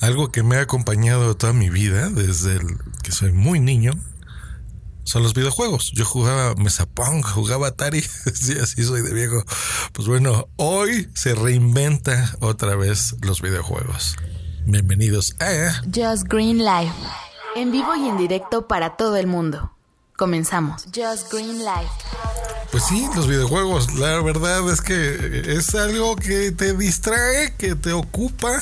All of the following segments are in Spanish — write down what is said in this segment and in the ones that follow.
algo que me ha acompañado toda mi vida, desde el que soy muy niño, son los videojuegos. Yo jugaba Mesa Pong, jugaba Atari, sí, así soy de viejo. Pues bueno, hoy se reinventa otra vez los videojuegos. Bienvenidos a Just Green Life, en vivo y en directo para todo el mundo. Comenzamos. Just Green Life. Pues sí, los videojuegos, la verdad es que es algo que te distrae, que te ocupa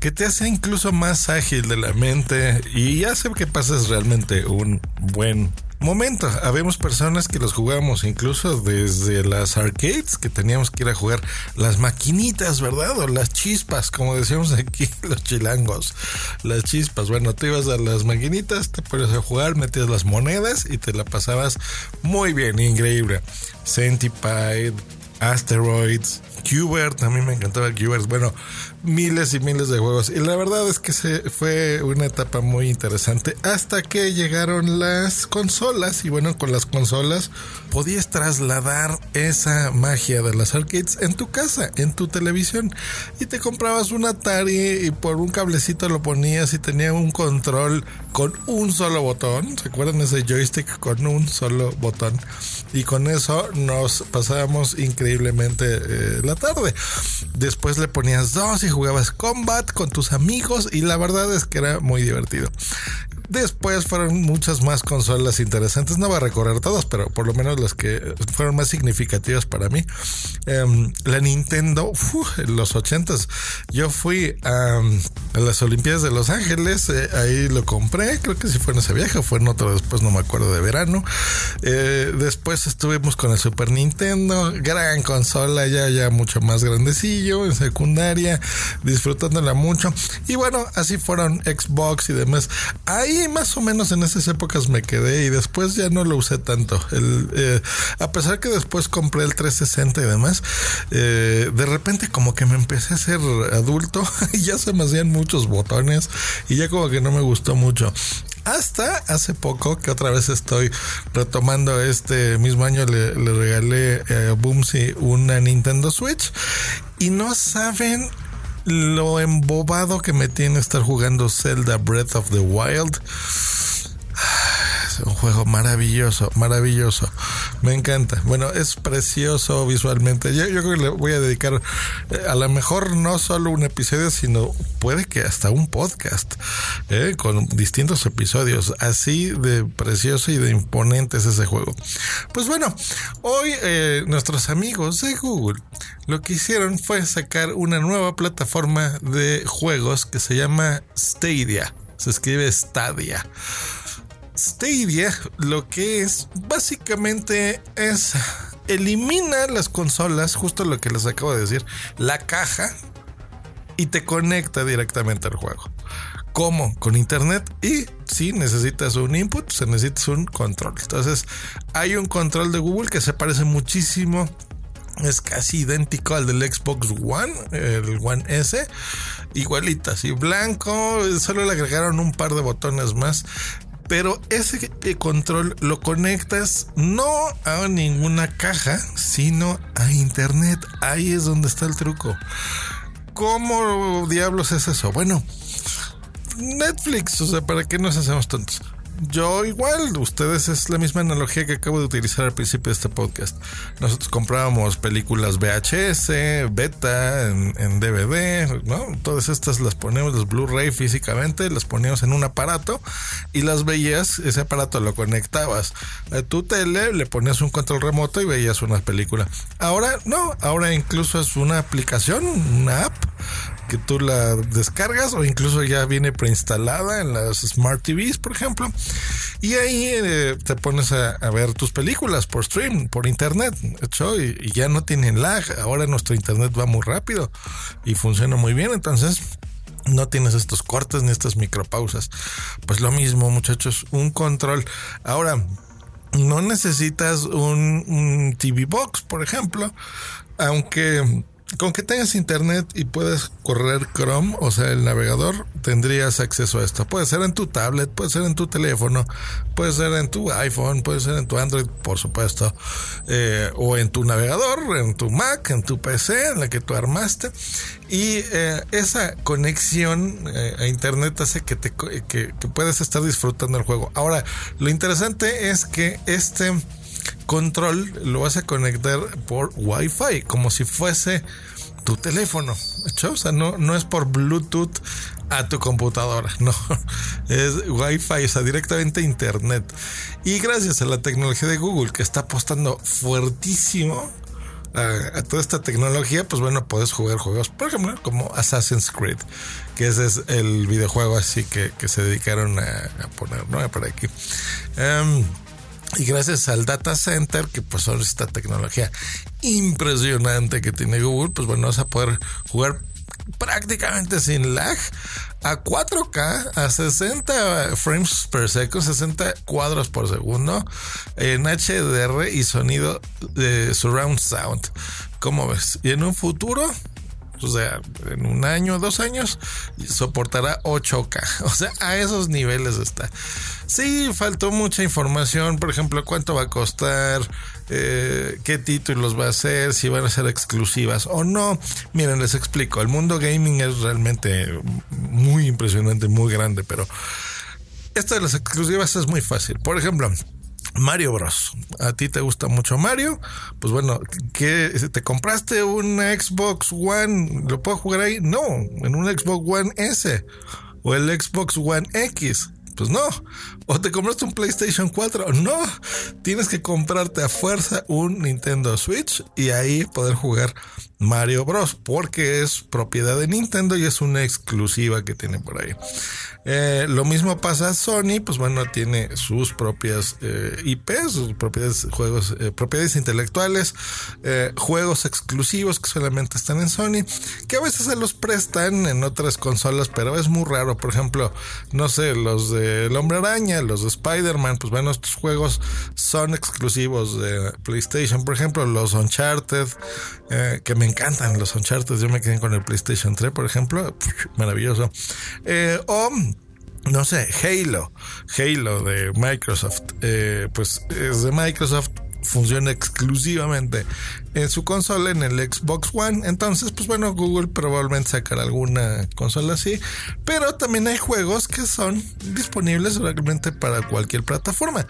que te hace incluso más ágil de la mente y hace que pases realmente un buen momento. Habemos personas que los jugamos incluso desde las arcades, que teníamos que ir a jugar las maquinitas, ¿verdad? O las chispas, como decíamos aquí los chilangos. Las chispas. Bueno, te ibas a las maquinitas, te ponías a jugar, metías las monedas y te la pasabas muy bien, increíble. Centipede, Asteroids, a mí me encantaba el Qbert. Bueno, miles y miles de juegos. Y la verdad es que se fue una etapa muy interesante hasta que llegaron las consolas. Y bueno, con las consolas podías trasladar esa magia de las arcades en tu casa, en tu televisión. Y te comprabas un Atari y por un cablecito lo ponías y tenía un control con un solo botón. ¿Se acuerdan ese joystick con un solo botón? Y con eso nos pasábamos increíblemente eh, la tarde. Después le ponías dos y jugabas combat con tus amigos y la verdad es que era muy divertido. Después fueron muchas más consolas interesantes. No voy a recorrer todas, pero por lo menos las que fueron más significativas para mí. Em, la Nintendo, en los ochentas. Yo fui a, las Olimpiadas de Los Ángeles. Eh, ahí lo compré. Creo que si fue en ese viaje, fue en otro después, no me acuerdo de verano. Eh, después estuvimos con el Super Nintendo. Gran consola, ya, ya mucho más grandecillo, en secundaria, disfrutándola mucho. Y bueno, así fueron Xbox y demás. Ahí más o menos en esas épocas me quedé y después ya no lo usé tanto. El, eh, a pesar que después compré el 360 y demás, eh, de repente como que me empecé a ser adulto y ya se me hacían muchos botones y ya como que no me gustó mucho. Hasta hace poco que otra vez estoy retomando este mismo año le, regalé a Boomsy una Nintendo Switch y no saben lo embobado que me tiene estar jugando Zelda Breath of the Wild. Un juego maravilloso, maravilloso. Me encanta. Bueno, es precioso visualmente. Yo, creo que le voy a dedicar eh, a lo mejor no solo un episodio, sino puede que hasta un podcast eh, con distintos episodios. Así de precioso y de imponente es ese juego. Pues bueno, hoy eh, nuestros amigos de Google lo que hicieron fue sacar una nueva plataforma de juegos que se llama Stadia. Se escribe Stadia. Stadia lo que es básicamente es elimina las consolas, justo lo que les acabo de decir, la caja y te conecta directamente al juego. ¿Cómo? Con internet y si necesitas un input, se necesitas un control. Entonces, hay un control de Google que se parece muchísimo es casi idéntico al del Xbox One, el One S, igualita, así blanco, solo le agregaron un par de botones más pero ese control lo conectas no a ninguna caja, sino a internet. Ahí es donde está el truco. ¿Cómo diablos es eso? Bueno, Netflix, o sea, ¿para qué nos hacemos tontos? Yo igual, ustedes es la misma analogía que acabo de utilizar al principio de este podcast. Nosotros comprábamos películas VHS, beta, en, DVD, ¿no? Todas estas las ponemos, los Blu-ray físicamente, las poníamos en un aparato y las veías, ese aparato lo conectabas a tu tele, le ponías un control remoto y veías una película. Ahora no, ahora incluso es una aplicación, una app que tú la descargas o incluso ya viene preinstalada en las Smart TVs, por ejemplo. Y ahí eh, te pones a, ver tus películas por stream, por internet, hecho, y, ya no tienen lag. Ahora nuestro internet va muy rápido y funciona muy bien, entonces no tienes estos cortes ni estas micropausas. Pues lo mismo, muchachos, un control. Ahora, no necesitas un TV Box, por ejemplo, aunque con que tengas internet y puedes correr Chrome, o sea, el navegador, tendrías acceso a esto. Puede ser en tu tablet, puede ser en tu teléfono, puede ser en tu iPhone, puede ser en tu Android, por supuesto, eh, o en tu navegador, en tu Mac, en tu PC, en la que tú armaste. Y eh, esa conexión eh, a internet hace que, te, que, que puedas estar disfrutando el juego. Ahora, lo interesante es que este control lo vas a conectar por Wi-Fi, como si fuese tu teléfono. O sea, no, no es por Bluetooth a tu computadora, no. Es Wi-Fi, o sea, directamente Internet. Y gracias a la tecnología de Google, que está apostando fuertísimo a, toda esta tecnología, pues bueno, puedes jugar juegos, por ejemplo, como Assassin's Creed, que ese es el videojuego así que, se dedicaron a, poner, ¿no? Por aquí. Em, y gracias al data center, que pues son esta tecnología impresionante que tiene Google, pues bueno, vas a poder jugar prácticamente sin lag a 4K a 60 frames per second, 60 cuadros por segundo en HDR y sonido de surround sound. ¿Cómo ves? Y en un futuro o sea, en un año, dos años, soportará 8K. O sea, a esos niveles está. Sí, faltó mucha información, por ejemplo, cuánto va a costar, eh, qué títulos va a ser, si van a ser exclusivas o no. Miren, les explico, el mundo gaming es realmente muy impresionante, muy grande, pero esto de las exclusivas es muy fácil. Por ejemplo, Mario Bros. ¿A ti te gusta mucho Mario? Pues bueno, ¿qué, ¿te compraste un Xbox One? ¿Lo puedo jugar ahí? No, en un Xbox One S o el Xbox One X. Pues no. O te compraste un PlayStation 4. No. Tienes que comprarte a fuerza un Nintendo Switch y ahí poder jugar Mario Bros. Porque es propiedad de Nintendo y es una exclusiva que tiene por ahí. Eh, lo mismo pasa Sony, pues bueno, tiene sus propias eh, IPs, sus propiedades, juegos, eh, propiedades intelectuales, juegos exclusivos que solamente están en Sony, que a veces se los prestan en otras consolas, pero es muy raro. Por ejemplo, no sé, los de El Hombre Araña, los de Spider-Man, pues bueno, estos juegos son exclusivos de PlayStation. Por ejemplo, los Uncharted, que me encantan los Uncharted, yo me quedé con el PlayStation 3, por ejemplo, maravilloso. o no sé, Halo, Halo de Microsoft, eh, pues es de Microsoft, funciona exclusivamente en su consola, en el Xbox One. Entonces, pues bueno, Google probablemente sacará alguna consola así. Pero también hay juegos que son disponibles realmente para cualquier plataforma.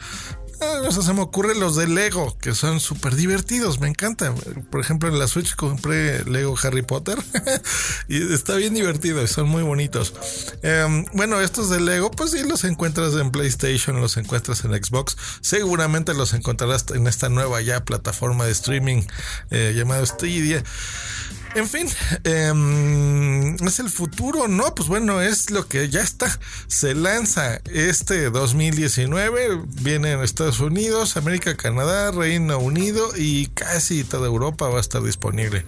Ah, no se me ocurre los de Lego, que son súper divertidos, me encanta. Por ejemplo, en la Switch compré Lego Harry Potter y está bien divertido y son muy bonitos. Em, bueno, estos de Lego, pues sí, los encuentras en PlayStation, los encuentras en Xbox. Seguramente los encontrarás en esta nueva ya plataforma de streaming eh, llamada Stadia. En fin, em, es el futuro, ¿no? Pues bueno, es lo que ya está. Se lanza este 2019, viene en Estados Unidos, América, Canadá, Reino Unido y casi toda Europa va a estar disponible.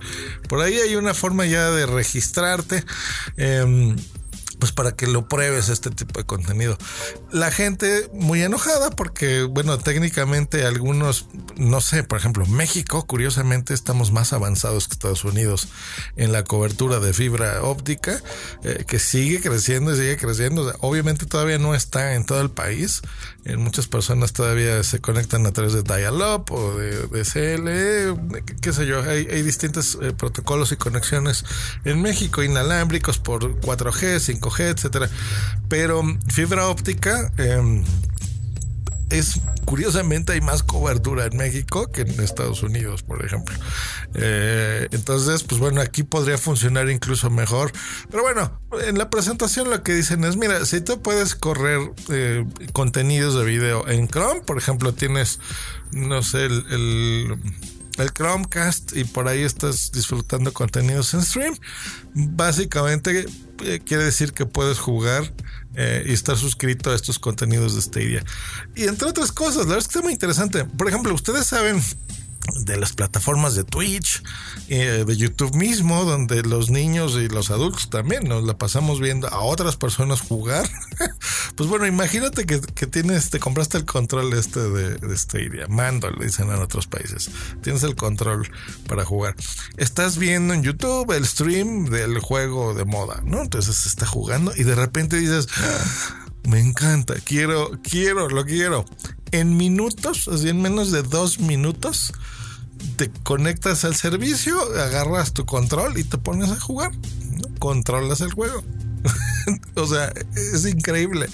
Por ahí hay una forma ya de registrarte. Eh, pues para que lo pruebes este tipo de contenido. La gente muy enojada porque, bueno, técnicamente algunos, no sé, por ejemplo, México, curiosamente, estamos más avanzados que Estados Unidos en la cobertura de fibra óptica, eh, que sigue creciendo y sigue creciendo. Obviamente todavía no está en todo el país. En muchas personas todavía se conectan a través de Dial-Up o de, de CLE, qué sé yo. Hay, hay distintos eh, protocolos y conexiones en México, inalámbricos por 4G, 5G etcétera. Pero fibra óptica em, es curiosamente hay más cobertura en México que en Estados Unidos, por ejemplo. Eh, entonces, pues bueno, aquí podría funcionar incluso mejor. Pero bueno, en la presentación lo que dicen es, mira, si tú puedes correr eh, contenidos de video en Chrome, por ejemplo, tienes, no sé, el Chromecast y por ahí estás disfrutando contenidos en stream. Básicamente eh, quiere decir que puedes jugar eh, y estar suscrito a estos contenidos de Stadia. Y entre otras cosas, la verdad es que está muy interesante. Por ejemplo, ustedes saben de las plataformas de Twitch, eh, de YouTube mismo, donde los niños y los adultos también nos la pasamos viendo a otras personas jugar. pues bueno, imagínate que, que tienes, te compraste el control este de, de Stadia, mando, le dicen en otros países. Tienes el control para jugar. Estás viendo en YouTube el stream del juego de moda, ¿no? Entonces se está jugando y de repente dices, ah, me encanta, quiero, quiero, lo quiero. En minutos, así en menos de dos minutos, te conectas al servicio, agarras tu control y te pones a jugar. Controlas el juego. o sea, es increíble.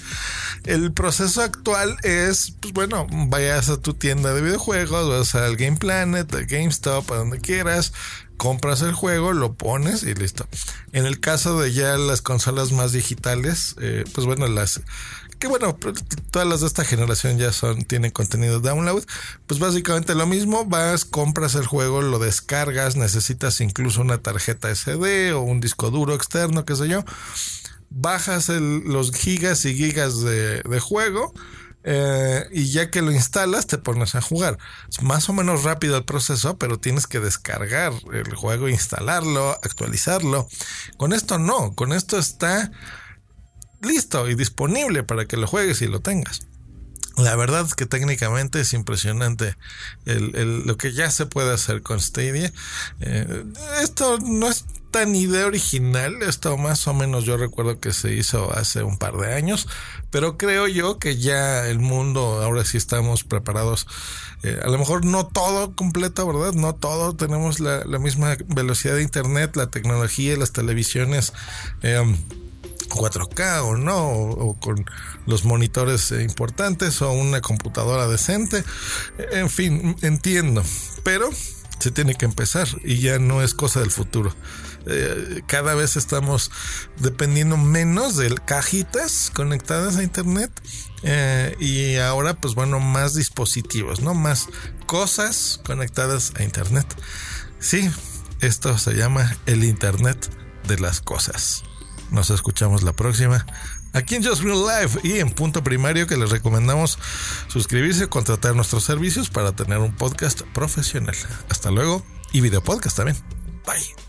El proceso actual es, pues bueno, vayas a tu tienda de videojuegos, vas al Game Planet, a GameStop, a donde quieras, compras el juego, lo pones y listo. En el caso de ya las consolas más digitales, eh, pues bueno, las que bueno, todas las de esta generación ya son, tienen contenido download, pues básicamente lo mismo, vas, compras el juego, lo descargas, necesitas incluso una tarjeta SD o un disco duro externo, qué sé yo, bajas los gigas y gigas de, juego, eh, y ya que lo instalas te pones a jugar. Es más o menos rápido el proceso, pero tienes que descargar el juego, instalarlo, actualizarlo. Con esto no, con esto está listo y disponible para que lo juegues y lo tengas. La verdad es que técnicamente es impresionante lo que ya se puede hacer con Stadia. Eh, esto no es tan idea original, esto más o menos yo recuerdo que se hizo hace un par de años, pero creo yo que ya el mundo, ahora sí estamos preparados. Eh, a lo mejor no todo completo, ¿verdad? No todo, tenemos la, misma velocidad de Internet, la tecnología, las televisiones. Eh, 4K o no, o, con los monitores eh, importantes o una computadora decente. En fin, entiendo, pero se tiene que empezar y ya no es cosa del futuro. Eh, cada vez estamos dependiendo menos de cajitas conectadas a internet eh, y ahora pues bueno más dispositivos, no más cosas conectadas a internet. Sí, esto se llama el internet de las cosas. Nos escuchamos la próxima. Aquí en Just Real Life y en punto primario que les recomendamos suscribirse y contratar nuestros servicios para tener un podcast profesional. Hasta luego y video podcast también. Bye.